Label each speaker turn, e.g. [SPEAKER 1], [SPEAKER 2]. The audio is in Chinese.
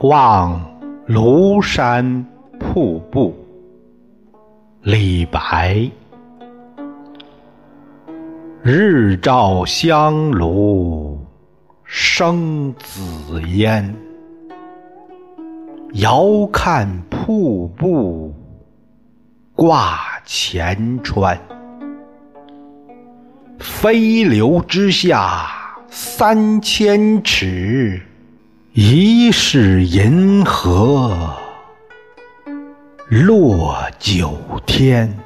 [SPEAKER 1] 望庐山瀑布。李白。日照香炉生紫烟，遥看瀑布挂前川。飞流直下三千尺，疑是银河落九天。